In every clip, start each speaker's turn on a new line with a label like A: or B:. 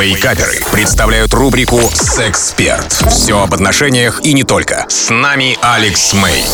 A: Вейкаперы представляют рубрику «Сексперт». Все об отношениях и не только. С нами Алекс Мэй.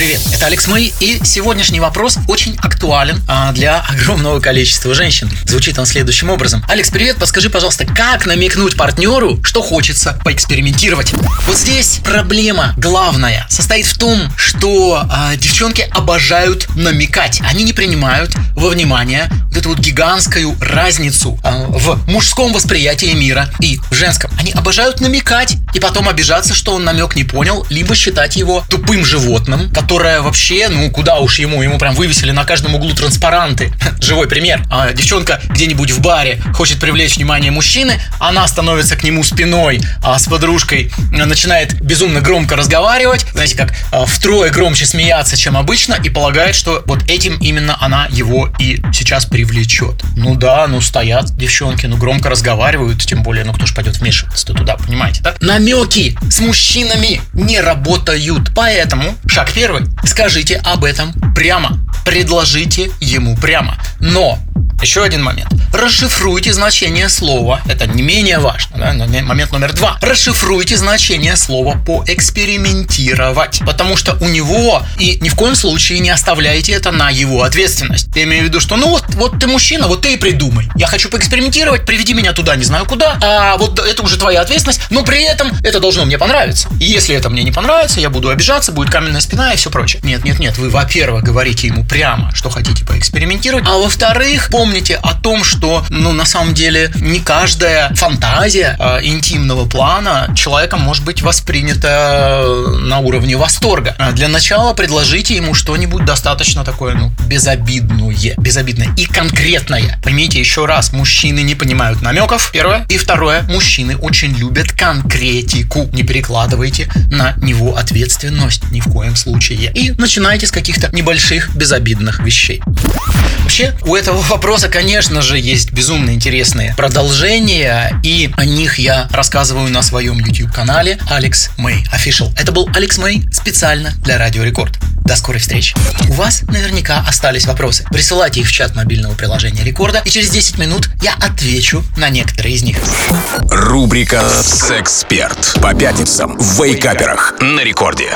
B: Привет, это Алекс Мэй, и сегодняшний вопрос очень актуален а, для огромного количества женщин. Звучит он следующим образом. Алекс, привет, подскажи, пожалуйста, как намекнуть партнеру, что хочется поэкспериментировать? Вот здесь проблема главная состоит в том, что а, девчонки обожают намекать. Они не принимают во внимание вот эту вот гигантскую разницу а, в мужском восприятии мира и в женском. Они обожают намекать и потом обижаться, что он намек не понял, либо считать его тупым животным, которое вообще, ну куда уж ему, ему прям вывесили на каждом углу транспаранты. Живой пример. А, девчонка где-нибудь в баре хочет привлечь внимание мужчины, она становится к нему спиной, а с подружкой начинает безумно громко разговаривать, знаете, как а, втрое громче смеяться, чем обычно, и полагает, что вот этим именно она его и сейчас привлечет. Ну да, ну стоят девчонки, ну громко разговаривают, тем более, ну кто ж пойдет вмешиваться туда, понимаете, да? Намеки с мужчинами не работают. Поэтому шаг первый. Скажите об этом прямо. Предложите ему прямо. Но еще один момент. Расшифруйте значение слова. Это не менее важно. Да? Момент номер два. Расшифруйте значение слова поэкспериментировать. Потому что у него и ни в коем случае не оставляйте это на его ответственность. Я имею в виду, что ну вот, вот ты мужчина, вот ты и придумай. Я хочу поэкспериментировать, приведи меня туда, не знаю куда. А вот это уже твоя ответственность. Но при этом это должно мне понравиться. И если это мне не понравится, я буду обижаться, будет каменная спина и все прочее. Нет, нет, нет. Вы, во-первых, говорите ему прямо, что хотите поэкспериментировать. А во-вторых, помните о том, что, ну, на самом деле, не каждая фантазия э, интимного плана человеком может быть воспринята на уровне восторга. А для начала предложите ему что-нибудь достаточно такое, ну, безобидное, безобидное и конкретное. Поймите еще раз, мужчины не понимают намеков, первое. И второе, мужчины очень любят конкретику. Не перекладывайте на него ответственность ни в коем случае. И начинайте с каких-то небольших безобидных вещей. Вообще, у этого вопроса, конечно же, есть безумно интересные продолжения, и о них я рассказываю на своем YouTube-канале Алекс Мэй Official. Это был Алекс Мэй специально для Радио Рекорд. До скорой встречи. У вас наверняка остались вопросы. Присылайте их в чат мобильного приложения Рекорда, и через 10 минут я отвечу на некоторые из них.
A: Рубрика «Сексперт» по пятницам в Вейкаперах на Рекорде.